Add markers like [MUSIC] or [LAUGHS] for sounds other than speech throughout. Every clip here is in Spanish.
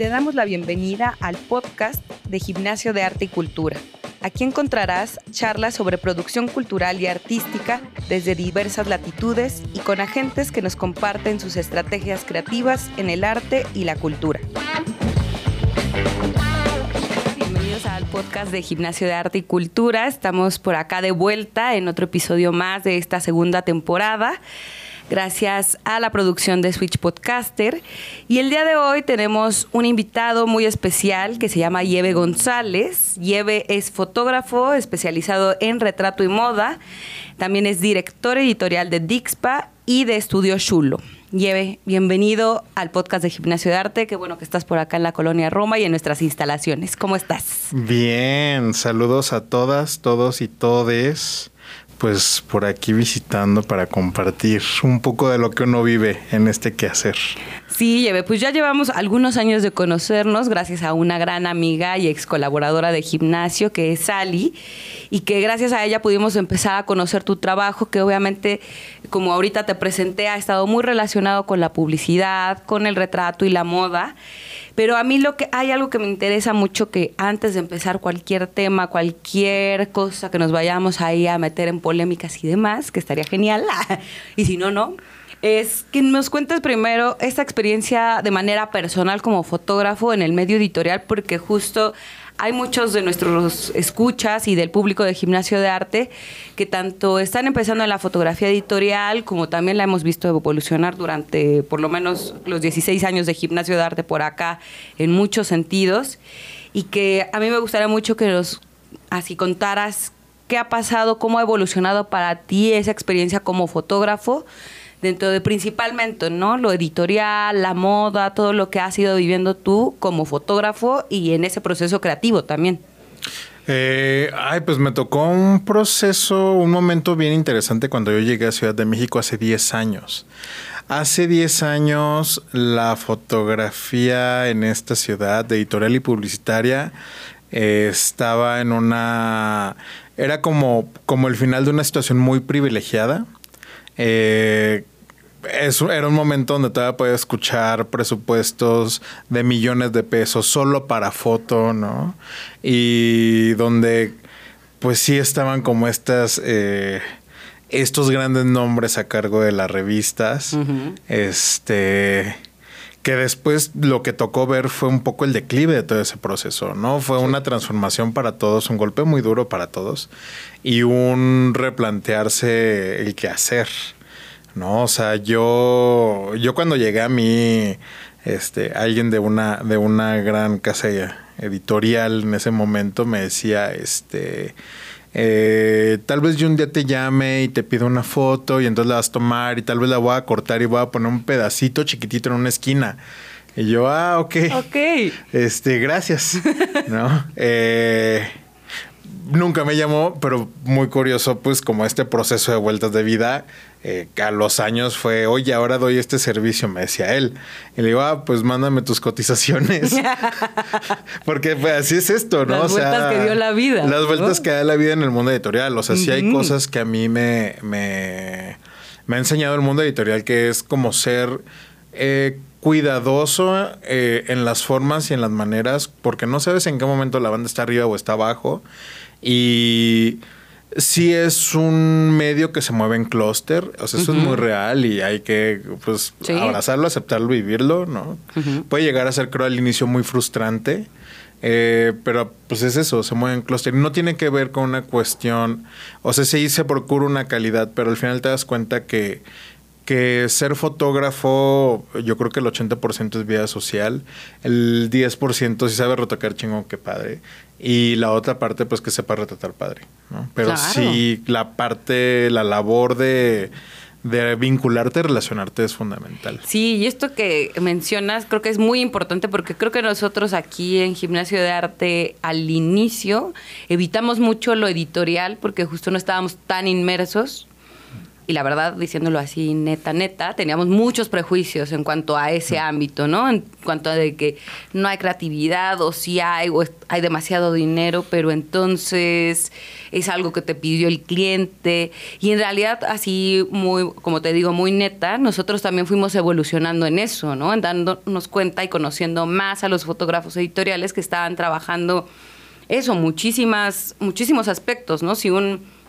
te damos la bienvenida al podcast de Gimnasio de Arte y Cultura. Aquí encontrarás charlas sobre producción cultural y artística desde diversas latitudes y con agentes que nos comparten sus estrategias creativas en el arte y la cultura. Bienvenidos al podcast de Gimnasio de Arte y Cultura. Estamos por acá de vuelta en otro episodio más de esta segunda temporada gracias a la producción de Switch Podcaster. Y el día de hoy tenemos un invitado muy especial que se llama Yeve González. Yeve es fotógrafo especializado en retrato y moda. También es director editorial de Dixpa y de Estudio Chulo. Yeve, bienvenido al podcast de Gimnasio de Arte. Qué bueno que estás por acá en la colonia Roma y en nuestras instalaciones. ¿Cómo estás? Bien, saludos a todas, todos y todes pues por aquí visitando para compartir un poco de lo que uno vive en este quehacer. Sí, Lleve, pues ya llevamos algunos años de conocernos gracias a una gran amiga y ex colaboradora de gimnasio que es Sally y que gracias a ella pudimos empezar a conocer tu trabajo que obviamente como ahorita te presenté ha estado muy relacionado con la publicidad, con el retrato y la moda. Pero a mí lo que hay algo que me interesa mucho que antes de empezar cualquier tema, cualquier cosa que nos vayamos ahí a meter en polémicas y demás, que estaría genial, [LAUGHS] y si no, no, es que nos cuentes primero esta experiencia de manera personal como fotógrafo en el medio editorial, porque justo hay muchos de nuestros escuchas y del público de gimnasio de arte que tanto están empezando en la fotografía editorial como también la hemos visto evolucionar durante por lo menos los 16 años de gimnasio de arte por acá en muchos sentidos. Y que a mí me gustaría mucho que nos así contaras qué ha pasado, cómo ha evolucionado para ti esa experiencia como fotógrafo dentro de principalmente, ¿no? Lo editorial, la moda, todo lo que has ido viviendo tú como fotógrafo y en ese proceso creativo también. Eh, ay, pues me tocó un proceso, un momento bien interesante cuando yo llegué a Ciudad de México hace 10 años. Hace 10 años la fotografía en esta ciudad, editorial y publicitaria, eh, estaba en una... Era como, como el final de una situación muy privilegiada. Eh, era un momento donde todavía podía escuchar presupuestos de millones de pesos solo para foto, ¿no? Y donde pues sí estaban como estas... Eh, estos grandes nombres a cargo de las revistas. Este que después lo que tocó ver fue un poco el declive de todo ese proceso, ¿no? Fue una transformación para todos, un golpe muy duro para todos y un replantearse el qué hacer. No, o sea, yo, yo cuando llegué a mí, este, alguien de una, de una gran casa editorial en ese momento me decía, este, eh, tal vez yo un día te llame y te pido una foto y entonces la vas a tomar y tal vez la voy a cortar y voy a poner un pedacito chiquitito en una esquina. Y yo, ah, ok. Ok. Este, gracias. ¿No? [LAUGHS] Eh, nunca me llamó, pero muy curioso, pues como este proceso de vueltas de vida, eh, a los años fue, oye, ahora doy este servicio, me decía él. Y le digo, ah, pues mándame tus cotizaciones. [LAUGHS] [LAUGHS] Porque pues, así es esto, ¿no? Las vueltas que dio la vida. Las vueltas que da la vida en el mundo editorial. O sea, sí hay cosas que a mí me, me, me, ha enseñado el mundo editorial, que es como ser... Eh, cuidadoso eh, en las formas y en las maneras, porque no sabes en qué momento la banda está arriba o está abajo. Y sí es un medio que se mueve en clúster, o sea, eso es muy real y hay que pues abrazarlo, aceptarlo, vivirlo, ¿no? Puede llegar a ser, creo, al inicio muy frustrante, eh, pero pues es eso, se mueve en clúster. No tiene que ver con una cuestión, o sea, sí se procura una calidad, pero al final te das cuenta que que ser fotógrafo, yo creo que el 80% es vida social, el 10% si sabe retocar chingón, qué padre, y la otra parte pues que sepa retratar padre, ¿no? Pero sí, la parte, la labor de, de vincularte, relacionarte es fundamental. Sí, y esto que mencionas creo que es muy importante porque creo que nosotros aquí en Gimnasio de Arte al inicio evitamos mucho lo editorial porque justo no estábamos tan inmersos y la verdad, diciéndolo así, neta, neta, teníamos muchos prejuicios en cuanto a ese ámbito, ¿no? En cuanto a de que no hay creatividad o sí hay o hay demasiado dinero, pero entonces es algo que te pidió el cliente. Y en realidad, así muy, como te digo, muy neta, nosotros también fuimos evolucionando en eso, ¿no? En dándonos cuenta y conociendo más a los fotógrafos editoriales que estaban trabajando eso, muchísimas, muchísimos aspectos, ¿no? Si un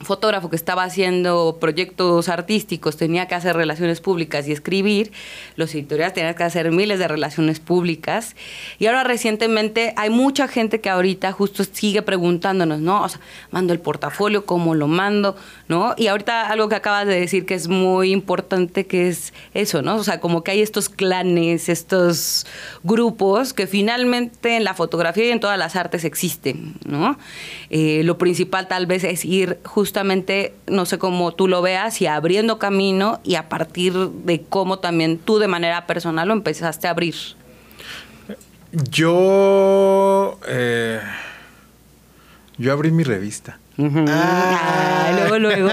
fotógrafo que estaba haciendo proyectos artísticos tenía que hacer relaciones públicas y escribir, los editoriales tenían que hacer miles de relaciones públicas. Y ahora recientemente hay mucha gente que ahorita justo sigue preguntándonos, ¿no? O sea, mando el portafolio, ¿cómo lo mando? ¿No? Y ahorita algo que acabas de decir que es muy importante, que es eso, ¿no? O sea, como que hay estos clanes, estos grupos que finalmente en la fotografía y en todas las artes existen, ¿no? Eh, lo principal tal vez es ir justo justamente, no sé cómo tú lo veas, y abriendo camino y a partir de cómo también tú de manera personal lo empezaste a abrir. Yo, eh, yo abrí mi revista. Ah. luego, luego.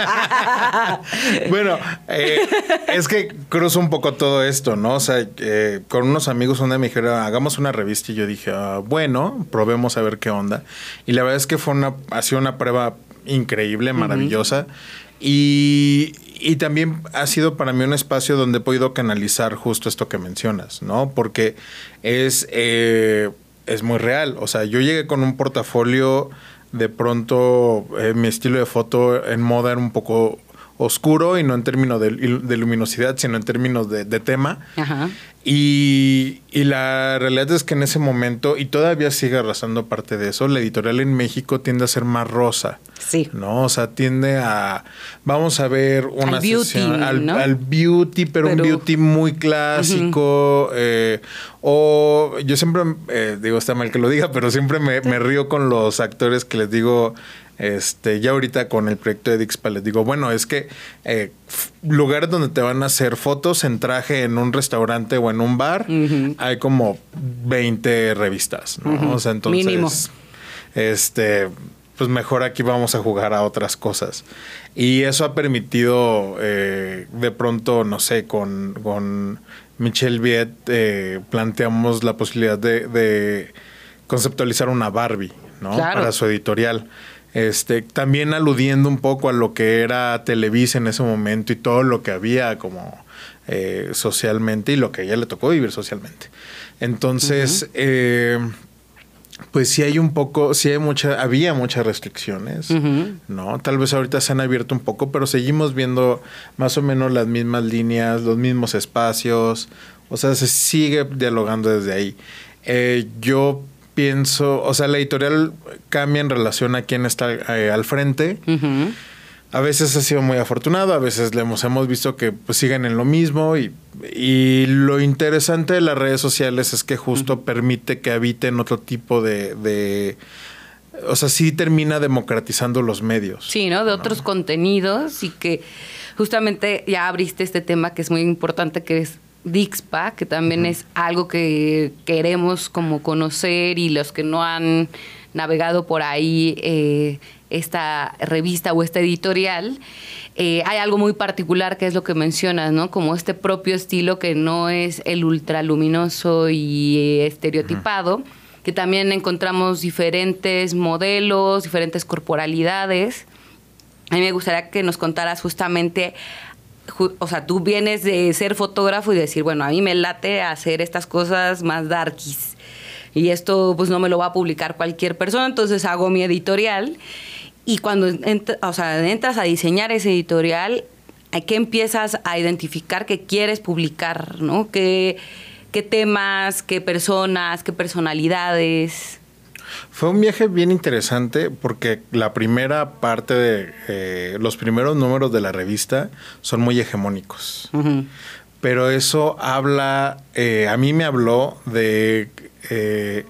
[LAUGHS] bueno, eh, es que cruzo un poco todo esto, ¿no? O sea, eh, con unos amigos una me dijeron, hagamos una revista y yo dije, ah, bueno, probemos a ver qué onda. Y la verdad es que fue una, ha sido una prueba increíble, maravillosa. y, y, también ha sido para mí un espacio donde he podido canalizar justo esto que mencionas, ¿no? Porque es, eh, es muy real. O sea, yo llegué con un portafolio, de pronto eh, mi estilo de foto en moda era un poco oscuro y no en términos de, luminosidad, sino en términos de, tema. Y, la realidad es que en ese momento, y todavía sigue arrasando parte de eso, la editorial en México tiende a ser más rosa. Sí. ¿No? O sea, tiende a. Vamos a ver una al beauty, al, beauty, pero, un beauty muy clásico. Eh, o yo siempre, eh, digo, está mal que lo diga, pero siempre me, me río con los actores que les digo este, ya ahorita con el proyecto de Dixpa les digo, bueno, es que eh, lugares donde te van a hacer fotos en traje en un restaurante o en un bar, hay como 20 revistas, ¿no? O sea, entonces, Mínimo. este, pues mejor aquí vamos a jugar a otras cosas. Y eso ha permitido, eh, de pronto, no sé, con, con Michelle Viet eh, planteamos la posibilidad de, de, conceptualizar una Barbie, ¿no? Para su editorial. Este, también aludiendo un poco a lo que era Televisa en ese momento y todo lo que había como eh, socialmente y lo que a ella le tocó vivir socialmente. Entonces, eh, pues sí hay un poco, sí hay mucha, había muchas restricciones, ¿no? Tal vez ahorita se han abierto un poco, pero seguimos viendo más o menos las mismas líneas, los mismos espacios, o sea, se sigue dialogando desde ahí. Eh, yo pienso, o sea, la editorial cambia en relación a quién está eh, al frente. A veces ha sido muy afortunado, a veces le hemos, hemos visto que pues, siguen en lo mismo y, y, lo interesante de las redes sociales es que justo permite que habiten otro tipo de, de, o sea, sí termina democratizando los medios. Sí, ¿no? De otros contenidos y que justamente ya abriste este tema que es muy importante, que es Dixpa, que también es algo que queremos como conocer y los que no han navegado por ahí eh, esta revista o esta editorial, eh, hay algo muy particular que es lo que mencionas, ¿no? Como este propio estilo que no es el ultraluminoso y estereotipado, que también encontramos diferentes modelos, diferentes corporalidades. A mí me gustaría que nos contaras justamente o sea, tú vienes de ser fotógrafo y decir, bueno, a mí me late hacer estas cosas más darkies. Y esto pues no me lo va a publicar cualquier persona, entonces hago mi editorial. Y cuando o sea, entras a diseñar ese editorial, ¿qué empiezas a identificar que quieres publicar? ¿no? ¿Qué, ¿Qué temas, qué personas, qué personalidades? Fue un viaje bien interesante porque la primera parte de eh, los primeros números de la revista son muy hegemónicos. Pero eso habla, eh, a mí me habló de eh,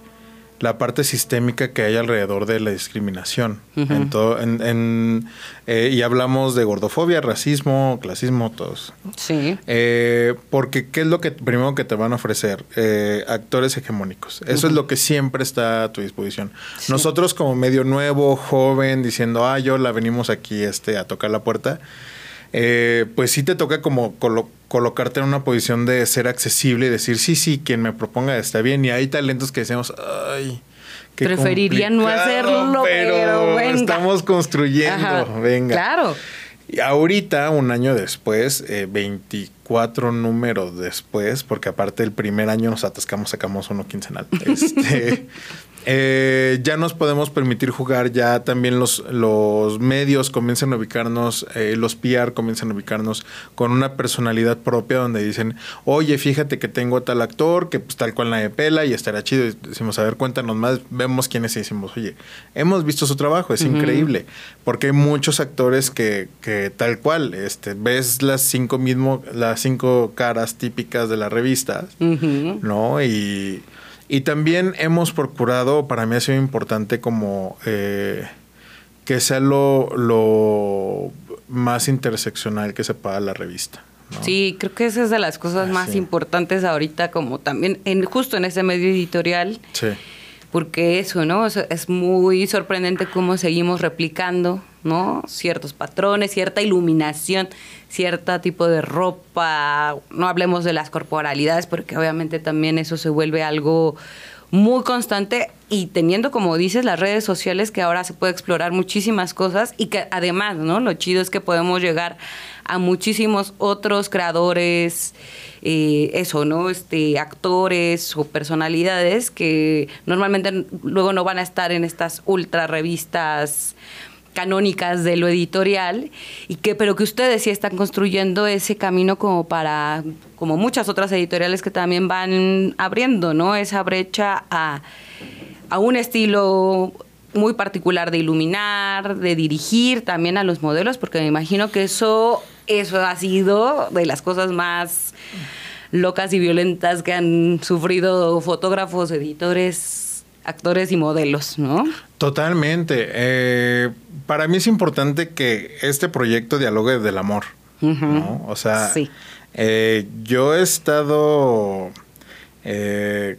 la parte sistémica que hay alrededor de la discriminación. en eh, y hablamos de gordofobia, racismo, clasismo, todos. Sí. Eh, porque, ¿qué es lo que primero que te van a ofrecer? Eh, actores hegemónicos. Eso es lo que siempre está a tu disposición. Nosotros, como medio nuevo, joven, diciendo, ah, yo la venimos aquí este, a tocar la puerta eh, pues sí te toca como colocarte en una posición de ser accesible y decir, sí, sí, quien me proponga está bien. Y hay talentos que decimos, ay, Preferiría no hacerlo, pero, estamos construyendo, venga. Claro. Y ahorita, un año después, 24 eh, números después, porque aparte el primer año nos atascamos, sacamos uno quincenal. [LAUGHS] Este, eh, ya nos podemos permitir jugar, ya también los, los medios comienzan a ubicarnos, eh, los PR comienzan a ubicarnos con una personalidad propia donde dicen, oye, fíjate que tengo tal actor que pues tal cual la de pela y estará chido. Y decimos, a ver, cuéntanos más, vemos quiénes y decimos, oye, hemos visto su trabajo, es increíble, porque hay muchos actores que, que tal cual, este, ves las cinco mismo, las cinco caras típicas de la revista, ¿no? Y y también hemos procurado, para mí ha sido importante como eh, que sea lo, lo, más interseccional que se paga la revista. Sí, creo que esa es de las cosas más importantes ahorita, como también en, justo en ese medio editorial. Sí porque eso, ¿no? Es muy sorprendente cómo seguimos replicando, ¿no? Ciertos patrones, cierta iluminación, cierto tipo de ropa, no hablemos de las corporalidades, porque obviamente también eso se vuelve algo muy constante y teniendo, como dices, las redes sociales que ahora se puede explorar muchísimas cosas y que además, ¿no? Lo chido es que podemos llegar muchísimos otros creadores, eh, eso, ¿no? Este, actores o personalidades que normalmente luego no van a estar en estas ultra revistas canónicas de lo editorial y que pero que ustedes sí están construyendo ese camino como para como muchas otras editoriales que también van abriendo no esa brecha a, a un estilo muy particular de iluminar de dirigir también a los modelos porque me imagino que eso eso ha sido de las cosas más locas y violentas que han sufrido fotógrafos editores actores y modelos, ¿no? Totalmente. Eh, para mí es importante que este proyecto dialogue del amor, ¿no? O sea, eh, yo he estado... Eh,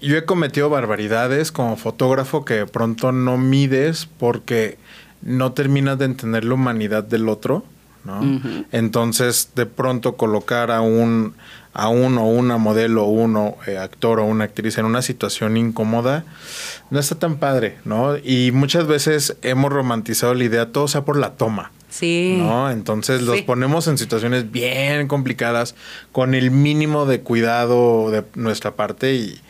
yo he cometido barbaridades como fotógrafo que de pronto no mides porque no terminas de entender la humanidad del otro, ¿no? Entonces, de pronto colocar a un a uno o una modelo, uno eh, actor o una actriz en una situación incómoda, no está tan padre, ¿no? Y muchas veces hemos romantizado la idea, todo sea por la toma. Sí. ¿No? Entonces los ponemos en situaciones bien complicadas, con el mínimo de cuidado de nuestra parte y,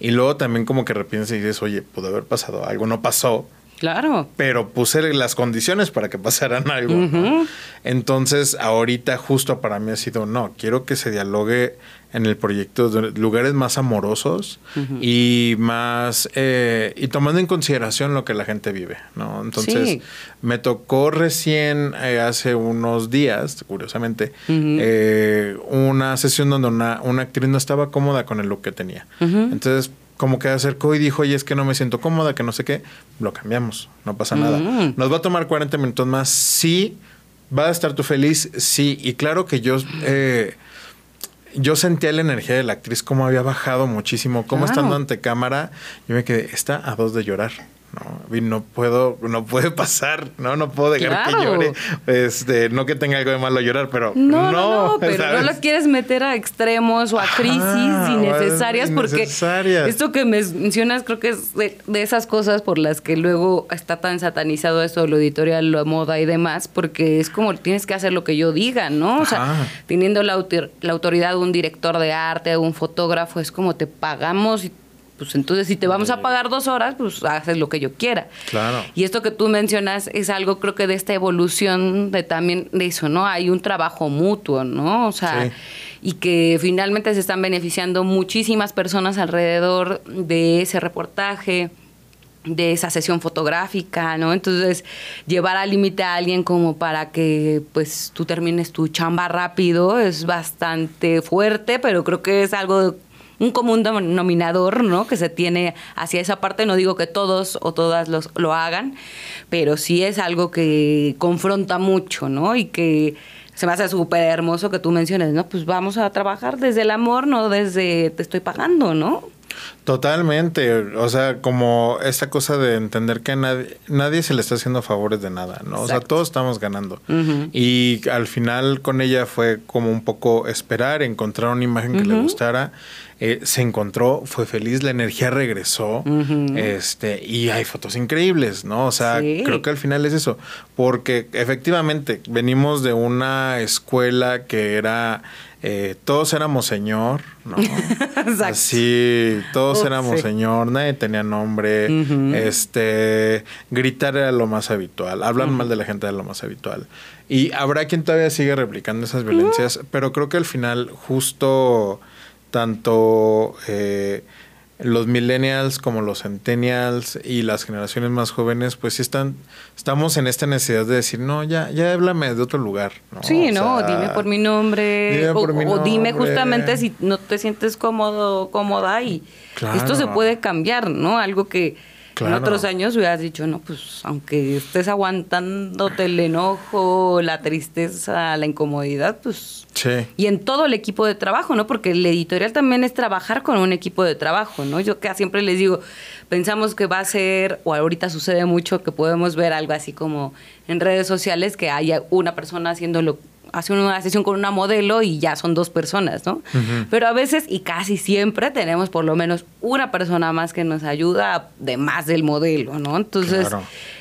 y luego también como que repiensas y dices, oye, pudo haber pasado algo, no pasó, Claro. Pero puse las condiciones para que pasaran algo. Entonces, ahorita justo para mí ha sido, no, quiero que se dialogue en el proyecto de lugares más amorosos y más, eh, y tomando en consideración lo que la gente vive, ¿no? Entonces, me tocó recién, eh, hace unos días, curiosamente, eh, una sesión donde una, una actriz no estaba cómoda con el look que tenía. Entonces, como que acercó y dijo, oye, es que no me siento cómoda, que no sé qué, lo cambiamos, no pasa nada. Mm. Nos va a tomar 40 minutos más, sí, va a estar tú feliz, sí, y claro que yo... Eh, yo sentía la energía de la actriz, cómo había bajado muchísimo, cómo estando ante cámara, yo me quedé, está a dos de llorar. ¿No? Y no puedo, no puede pasar, ¿no? No puedo dejar que llore. Este, no que tenga algo de malo llorar, pero no. No, [LAUGHS] pero no lo quieres meter a extremos o a crisis innecesarias, porque esto que mencionas creo que es de, esas cosas por las que luego está tan satanizado esto, lo editorial, lo moda y demás, porque es como tienes que hacer lo que yo diga, ¿no? O sea, teniendo la, la autoridad de un director de arte, un fotógrafo, es como te pagamos y pues entonces si te vamos a pagar dos horas, pues haces lo que yo quiera. Claro. Y esto que tú mencionas es algo, creo que de esta evolución de también de eso, ¿no? Hay un trabajo mutuo, ¿no? O sea, y que finalmente se están beneficiando muchísimas personas alrededor de ese reportaje de esa sesión fotográfica, ¿no? Entonces, llevar al límite a alguien como para que pues tú termines tu chamba rápido es bastante fuerte, pero creo que es algo un común denominador, ¿no? Que se tiene hacia esa parte. No digo que todos o todas los, lo hagan, pero sí es algo que confronta mucho, ¿no? Y que se me hace súper hermoso que tú menciones, ¿no? Pues vamos a trabajar desde el amor, no desde te estoy pagando, ¿no? Totalmente, o sea, como esta cosa de entender que nadie, nadie se le está haciendo favores de nada, ¿no? O sea, todos estamos ganando. Y al final con ella fue como un poco esperar, encontrar una imagen que le gustara. Eh, se encontró, fue feliz, la energía regresó, este, y hay fotos increíbles, ¿no? O sea, creo que al final es eso, porque efectivamente venimos de una escuela que era eh, todos éramos señor, ¿no? [LAUGHS] Exacto. Así, todos éramos señor, nadie tenía nombre, este, gritar era lo más habitual, hablar mal de la gente era lo más habitual. Y habrá quien todavía sigue replicando esas violencias, pero creo que al final justo tanto eh, los millennials como los centennials y las generaciones más jóvenes, pues sí están, estamos en esta necesidad de decir, no, ya, ya háblame de otro lugar. ¿no? Sí, no, dime por mi nombre. o, dime justamente si no te sientes cómodo, cómoda y esto se puede cambiar, ¿no? Algo que en otros años hubieras dicho, no, pues aunque estés aguantándote el enojo, la tristeza, la incomodidad, pues... Sí. Y en todo el equipo de trabajo, ¿no? Porque el editorial también es trabajar con un equipo de trabajo, ¿no? Yo que siempre les digo, pensamos que va a ser, o ahorita sucede mucho, que podemos ver algo así como en redes sociales, que haya una persona haciéndolo hace una sesión con una modelo y ya son dos personas, ¿no? Pero a veces y casi siempre tenemos por lo menos una persona más que nos ayuda de más del modelo, ¿no? Entonces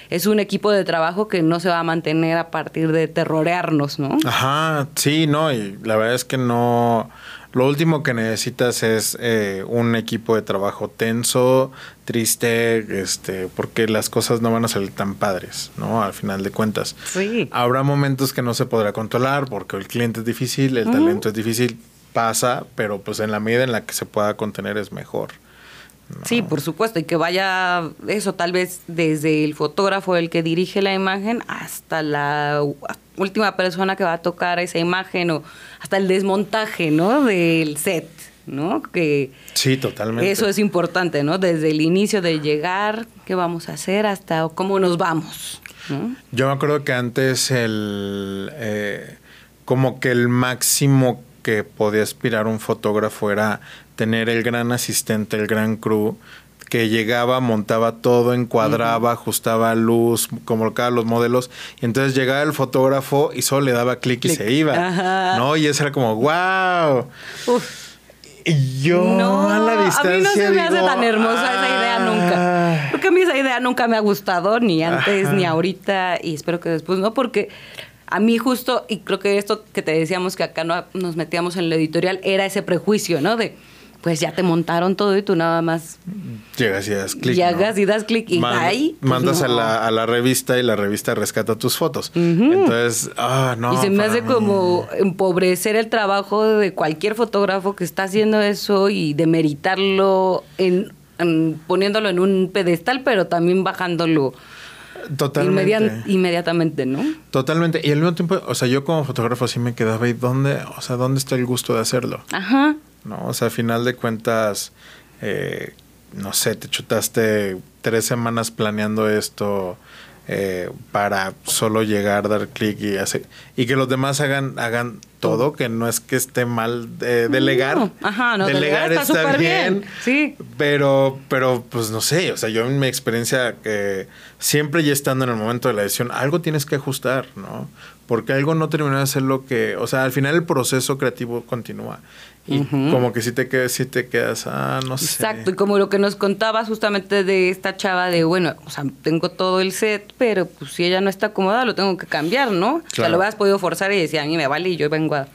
es un equipo de trabajo que no se va a mantener a partir de terrorearnos, ¿no? Ajá, sí, no, y la verdad es que no lo último que necesitas es eh, un equipo de trabajo tenso, triste, este, porque las cosas no van a salir tan padres, ¿no? Al final de cuentas. Sí. Habrá momentos que no se podrá controlar porque el cliente es difícil, el talento es difícil, pasa, pero pues en la medida en la que se pueda contener es mejor. Sí, por supuesto, y que vaya eso tal vez desde el fotógrafo, el que dirige la imagen, hasta la última persona que va a tocar esa imagen o hasta el desmontaje, ¿no? Del set, ¿no? Que sí, totalmente. Eso es importante, ¿no? Desde el inicio de llegar, qué vamos a hacer, hasta cómo nos vamos. Yo me acuerdo que antes el eh, como que el máximo que podía aspirar un fotógrafo era tener el gran asistente, el gran crew, que llegaba, montaba todo, encuadraba, ajustaba luz, colocaba los modelos, y entonces llegaba el fotógrafo y solo le daba clic y se iba. ¿No? Y eso era como, wow. Y yo a la distancia. A mí no se me hace tan hermosa esa idea nunca. Ah". Porque a mí esa idea nunca me ha gustado, ni antes, ni ahorita, y espero que después no, porque a mí justo, y creo que esto que te decíamos que acá no nos metíamos en la editorial, era ese prejuicio, ¿no? De pues ya te montaron todo y tú nada más llegas y das clic. Llegas y das clic y ahí. Pues mandas a, la, a, la, revista y la revista rescata tus fotos. Entonces, ah, no. Y se me hace como empobrecer el trabajo de cualquier fotógrafo que está haciendo eso y demeritarlo en, poniéndolo en un pedestal, pero también bajándolo. Totalmente. inmediatamente, ¿no? Totalmente. Y al mismo tiempo, o sea, yo como fotógrafo sí me quedaba, ¿y dónde, o sea, dónde está el gusto de hacerlo? Ajá. ¿No? O sea, a final de cuentas, eh, no sé, te chutaste tres semanas planeando esto eh, para solo llegar, dar clic y hacer, y que los demás hagan, hagan todo, que no es que esté mal de, delegar. Ajá, no, delegar, está, bien, Sí. Pero, pero, pues no sé, o sea, yo en mi experiencia, que siempre ya estando en el momento de la decisión, algo tienes que ajustar, ¿no? Porque algo no terminó de hacer lo que, o sea, al final el proceso creativo continúa. Y como que si te quedas, si te quedas, ah, no sé. Exacto, y como lo que nos contaba justamente de esta chava de, bueno, o sea, tengo todo el set, pero pues si ella no está cómoda, lo tengo que cambiar, ¿no? O sea, lo hubieras podido forzar y decía, a mí me vale y yo vengo a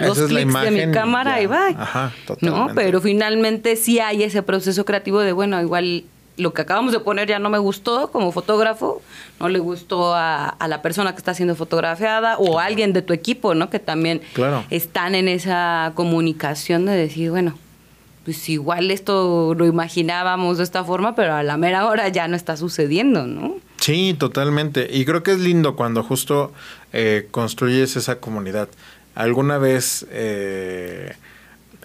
dos clics de mi cámara y va. Ajá, totalmente. ¿No? Pero finalmente sí hay ese proceso creativo de, bueno, igual lo que acabamos de poner ya no me gustó como fotógrafo, no le gustó a, la persona que está siendo fotografiada o a alguien de tu equipo, ¿no? Que también están en esa comunicación de decir, bueno, pues igual esto lo imaginábamos de esta forma, pero a la mera hora ya no está sucediendo, ¿no? Sí, totalmente. Y creo que es lindo cuando justo eh, construyes esa comunidad. Alguna vez eh,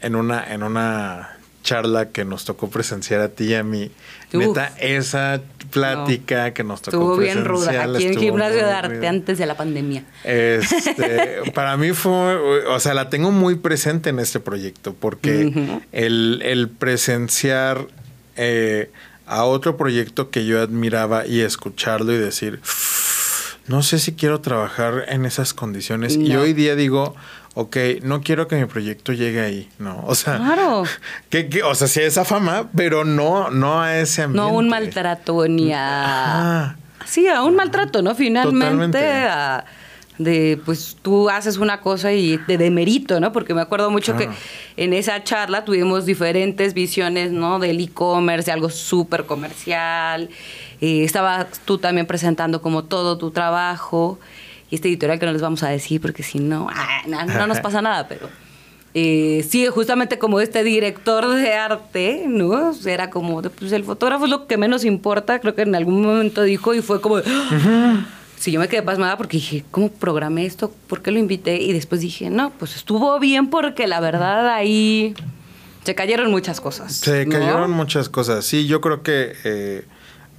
en una, en una charla que nos tocó presenciar a ti y a mí. Neta, esa plática que nos tocó estuvo bien ruda aquí en Gimnasio de Arte antes de la pandemia. Este, [LAUGHS] para mí fue, o sea, la tengo muy presente en este proyecto porque el, presenciar eh, a otro proyecto que yo admiraba y escucharlo y decir, no sé si quiero trabajar en esas condiciones. Y hoy día digo, ok, no quiero que mi proyecto llegue ahí, ¿no? O sea, claro. [LAUGHS] que, o sea, sí a esa fama, pero no, no a ese ambiente. No un maltrato ni a... Sí, a un maltrato, ¿no? Finalmente a de pues tú haces una cosa y te demerito, ¿no? Porque me acuerdo mucho que en esa charla tuvimos diferentes visiones, ¿no? Del e-commerce, de algo súper comercial. Eh, estabas tú también presentando como todo tu trabajo y este editorial que no les vamos a decir porque si no, ah, no, nos pasa nada, pero... Eh, sí, justamente como este director de arte, ¿no? Era como, pues el fotógrafo es lo que menos importa, creo que en algún momento dijo y fue como, sí, yo me quedé pasmada porque dije, ¿cómo programé esto? ¿Por qué lo invité? Y después dije, no, pues estuvo bien porque la verdad ahí se cayeron muchas cosas. Se cayeron muchas cosas. Sí, yo creo que eh,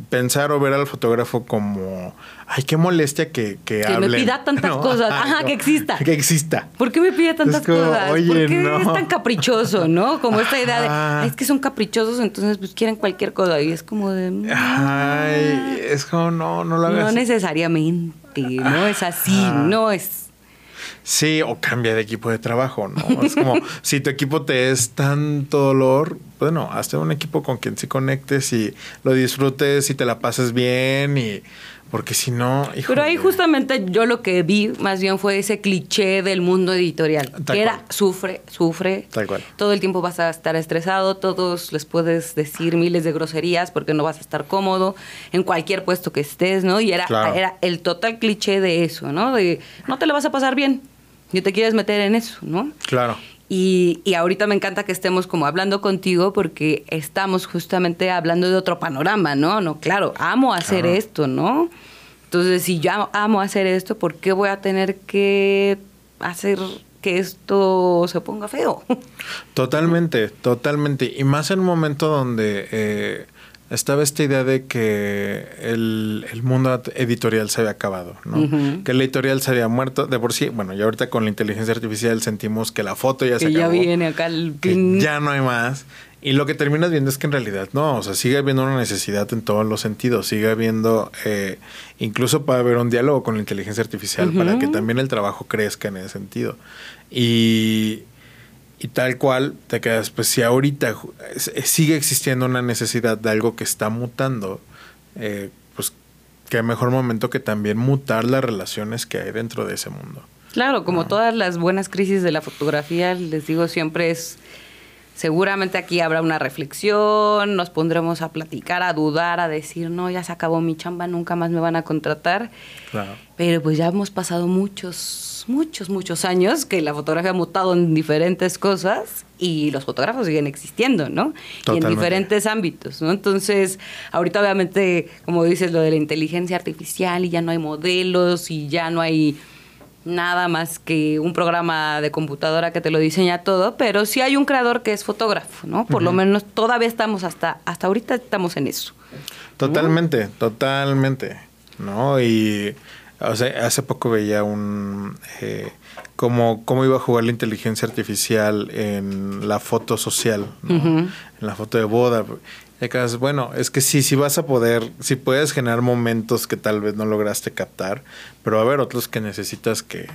pensar o ver al fotógrafo como, ay, qué molestia que, que, que me pida tantas [LAUGHS] cosas. Ajá, que exista. [LAUGHS] Que exista. ¿Por qué me pide tantas cosas? Oye, ¿Por qué es tan caprichoso, no? Como esta idea de, ay, es que son caprichosos, entonces pues quieren cualquier cosa. Y es como de... Mm, ay, es como, no, no lo hagas. No necesariamente, no es así, no es... Sí, o cambia de equipo de trabajo, ¿no? Es como, [LAUGHS] si tu equipo te es tanto dolor, bueno, hazte un equipo con quien sí conectes y lo disfrutes y te la pases bien y porque si no, Pero ahí justamente yo lo que vi más bien fue ese cliché del mundo editorial, que era sufre, sufre. Tal cual. Todo el tiempo vas a estar estresado, todos les puedes decir miles de groserías porque no vas a estar cómodo en cualquier puesto que estés, ¿no? Y era, era el total cliché de eso, ¿no? De no te lo vas a pasar bien, y te quieres meter en eso, ¿no? Claro. Y, y, ahorita me encanta que estemos como hablando contigo porque estamos justamente hablando de otro panorama, ¿no? No, claro, amo hacer esto, ¿no? Entonces, si yo amo hacer esto, ¿por qué voy a tener que hacer que esto se ponga feo? [LAUGHS] Totalmente, totalmente. Y más en un momento donde eh, estaba esta idea de que el, mundo editorial se había acabado, ¿no? Que el editorial se había muerto de por sí. Bueno, y ahorita con la inteligencia artificial sentimos que la foto ya se acabó. ya viene acá el que ya no hay más. Y lo que terminas viendo es que en realidad no, o sea, sigue habiendo una necesidad en todos los sentidos, sigue habiendo, eh, incluso para haber un diálogo con la inteligencia artificial, para que también el trabajo crezca en ese sentido. Y, y tal cual te quedas, pues si ahorita sigue existiendo una necesidad de algo que está mutando, eh, pues qué mejor momento que también mutar las relaciones que hay dentro de ese mundo. Claro, como todas las buenas crisis de la fotografía, les digo, siempre es seguramente aquí habrá una reflexión, nos pondremos a platicar, a dudar, a decir, no, ya se acabó mi chamba, nunca más me van a contratar. Claro. Pero pues ya hemos pasado muchos, muchos, muchos años que la fotografía ha mutado en diferentes cosas y los fotógrafos siguen existiendo, ¿no? Y en diferentes ámbitos, ¿no? Entonces, ahorita obviamente, como dices, lo de la inteligencia artificial y ya no hay modelos y ya no hay nada más que un programa de computadora que te lo diseña todo, pero sí hay un creador que es fotógrafo, ¿no? Por lo menos todavía estamos hasta, hasta ahorita estamos en eso. Totalmente, totalmente, ¿no? Y o sea, hace poco veía un eh, cómo, cómo iba a jugar la inteligencia artificial en la foto social, en la foto de boda bueno, es que sí, sí vas a poder, sí puedes generar momentos que tal vez no lograste captar, pero va a haber otros que necesitas que,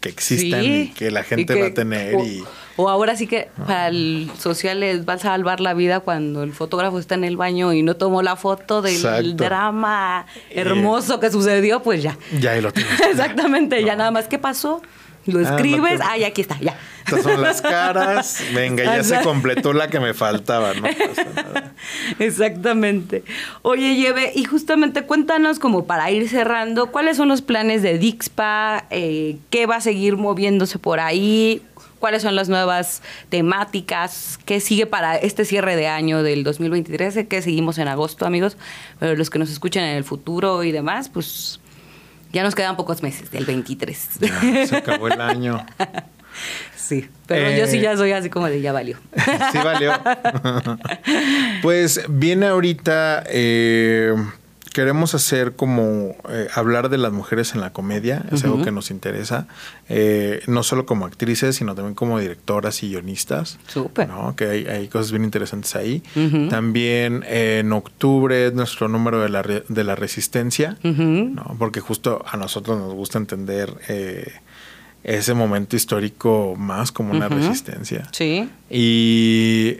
que existan y que la gente va a tener. O, y, o ahora sí que para el social les va a salvar la vida cuando el fotógrafo está en el baño y no tomó la foto del drama hermoso que sucedió, pues ya. Ya ahí lo tienes. [LAUGHS] Exactamente, ya nada más. ¿Qué pasó? Lo ah, escribes, ah, aquí está, ya. Estas son las caras. [LAUGHS] Venga, ya se completó la que me faltaba, ¿no? [LAUGHS] Exactamente. Oye, Lleve, y justamente cuéntanos como para ir cerrando, ¿cuáles son los planes de Dixpa? Eh, ¿Qué va a seguir moviéndose por ahí? ¿Cuáles son las nuevas temáticas? ¿Qué sigue para este cierre de año del 2023? que seguimos en agosto, amigos, pero los que nos escuchan en el futuro y demás, pues ya nos quedan pocos meses, del 23. se acabó el año. [LAUGHS] Sí, pero yo sí ya soy así como de ya valió. [LAUGHS] sí valió. [LAUGHS] pues viene ahorita... Eh, queremos hacer como eh, hablar de las mujeres en la comedia, es algo que nos interesa, eh, no solo como actrices, sino también como directoras y guionistas. Súper. ¿no? Que hay, cosas bien interesantes ahí. También eh, en octubre es nuestro número de la, de la resistencia, ¿no? porque justo a nosotros nos gusta entender ese momento histórico más como una resistencia. Sí. Y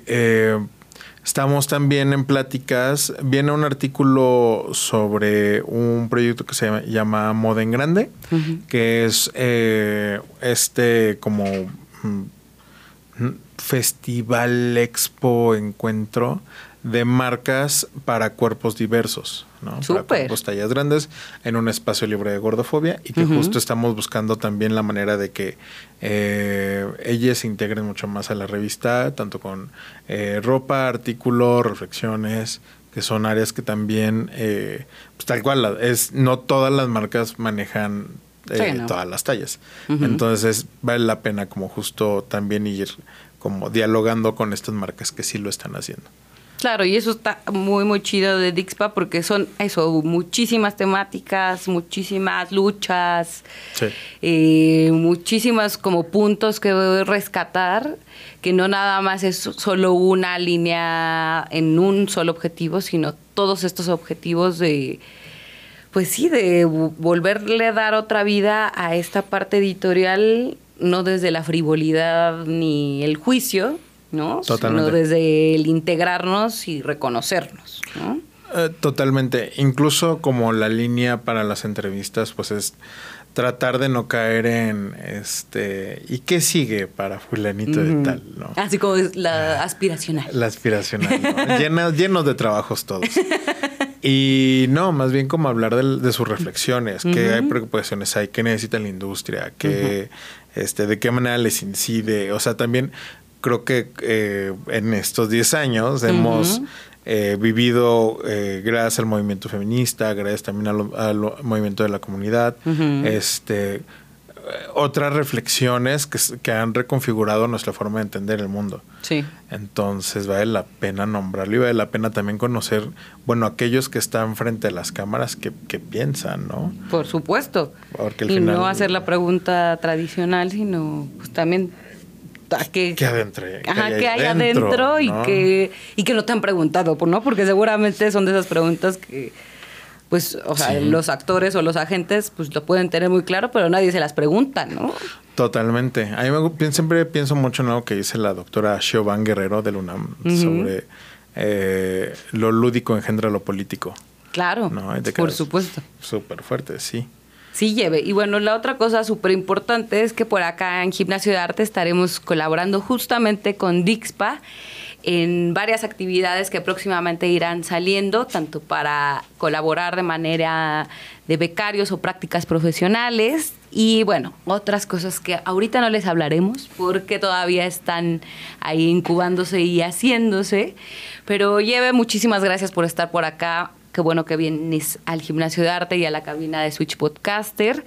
Estamos también en pláticas. Viene un artículo sobre un proyecto que se llama, Moda en Grande, que es eh, este como mm, festival, expo, encuentro de marcas para cuerpos diversos, ¿no? Para cuerpos tallas grandes en un espacio libre de gordofobia y que justo estamos buscando también la manera de que eh, ellas se integren mucho más a la revista, tanto con eh, ropa, artículos, reflexiones, que son áreas que también, eh, pues tal cual, es no todas las marcas manejan todas las tallas. Entonces vale la pena como justo también ir como dialogando con estas marcas que sí lo están haciendo. Claro, y eso está muy, muy chido de Dixpa porque son eso, muchísimas temáticas, muchísimas luchas, eh, muchísimas como puntos que rescatar, que no nada más es solo una línea en un solo objetivo, sino todos estos objetivos de, pues sí, de volverle a dar otra vida a esta parte editorial, no desde la frivolidad ni el juicio, ¿no? Totalmente. Sino desde el integrarnos y reconocernos, ¿no? Eh, totalmente. Incluso como la línea para las entrevistas, pues es tratar de no caer en este y qué sigue para fulanito de tal, ¿no? Así como la ah, aspiracional. La aspiracional, ¿no? [LAUGHS] llenos, de trabajos todos. [LAUGHS] Y no, más bien como hablar de, sus reflexiones, qué hay preocupaciones hay, qué necesita la industria, qué, este, de qué manera les incide, o sea, también creo que eh, en estos 10 años hemos eh, vivido, eh, gracias al movimiento feminista, gracias también al, movimiento de la comunidad, este otras reflexiones que, que, han reconfigurado nuestra forma de entender el mundo. Sí. Entonces vale la pena nombrarlo y vale la pena también conocer, bueno, aquellos que están frente a las cámaras que, que piensan, ¿no? Por supuesto. Porque y no hacer la pregunta tradicional, sino pues, también que, adentro, que hay adentro, y, que, y que no te han preguntado, ¿no? Porque seguramente son de esas preguntas que, pues, o sea, los actores o los agentes, pues lo pueden tener muy claro, pero nadie se las pregunta, ¿no? Totalmente. A mí me, siempre pienso mucho en algo que dice la doctora Van Guerrero de UNAM sobre eh, lo lúdico engendra lo político. Claro, por supuesto. Súper fuerte, sí. Sí, lleve. Y bueno, la otra cosa súper importante es que por acá en Gimnasio de Arte estaremos colaborando justamente con Dixpa en varias actividades que próximamente irán saliendo, tanto para colaborar de manera de becarios o prácticas profesionales. Y bueno, otras cosas que ahorita no les hablaremos porque todavía están ahí incubándose y haciéndose, pero lleve muchísimas gracias por estar por acá Qué bueno que vienes al gimnasio de arte y a la cabina de Switch Podcaster.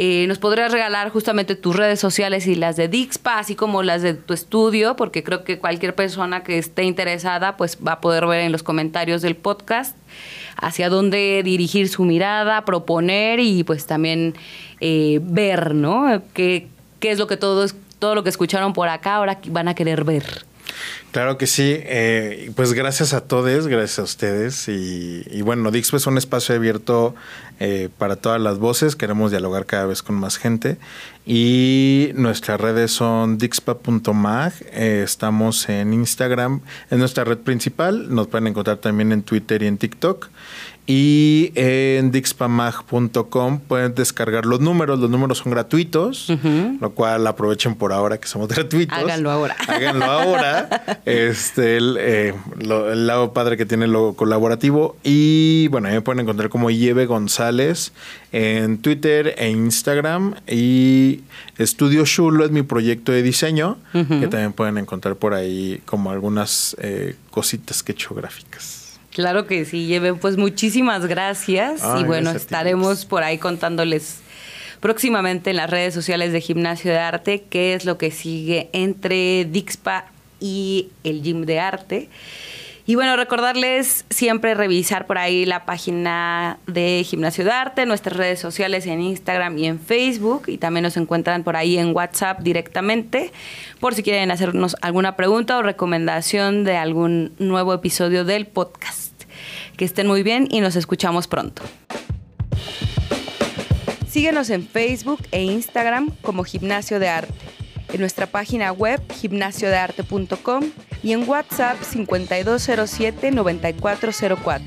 Eh, nos podrías regalar justamente tus redes sociales y las de Dixpa, así como las de tu estudio, porque creo que cualquier persona que esté interesada pues va a poder ver en los comentarios del podcast hacia dónde dirigir su mirada, proponer y pues también eh, ver, ¿no? ¿Qué, ¿Qué es lo que todos, todo lo que escucharon por acá ahora van a querer ver? Claro que sí. Eh, pues gracias a todos, gracias a ustedes. Y, bueno, Dixpa es un espacio abierto eh, para todas las voces. Queremos dialogar cada vez con más gente. Y nuestras redes son dixpa.mag. Eh, estamos en Instagram, es nuestra red principal. Nos pueden encontrar también en Twitter y en TikTok. Y en dixpamag.com pueden descargar los números. Los números son gratuitos, lo cual aprovechen por ahora que somos [LAUGHS] gratuitos. Háganlo ahora. Háganlo ahora. [LAUGHS] este, eh, el, lado padre que tiene lo colaborativo. Y bueno, ahí me pueden encontrar como Yeve González en Twitter e Instagram. Y Estudio Shulo es mi proyecto de diseño, que también pueden encontrar por ahí como algunas eh, cositas que he hecho gráficas. Claro que sí, Lleven, pues muchísimas gracias y bueno, estaremos por ahí contándoles próximamente en las redes sociales de Gimnasio de Arte, qué es lo que sigue entre Dixpa y el Gym de Arte. Y bueno, recordarles siempre revisar por ahí la página de Gimnasio de Arte, nuestras redes sociales en Instagram y en Facebook. Y también nos encuentran por ahí en WhatsApp directamente, por si quieren hacernos alguna pregunta o recomendación de algún nuevo episodio del podcast. Que estén muy bien y nos escuchamos pronto. Síguenos en Facebook e Instagram como Gimnasio de Arte en nuestra página web gimnasiodearte.com y en WhatsApp 5207-9404.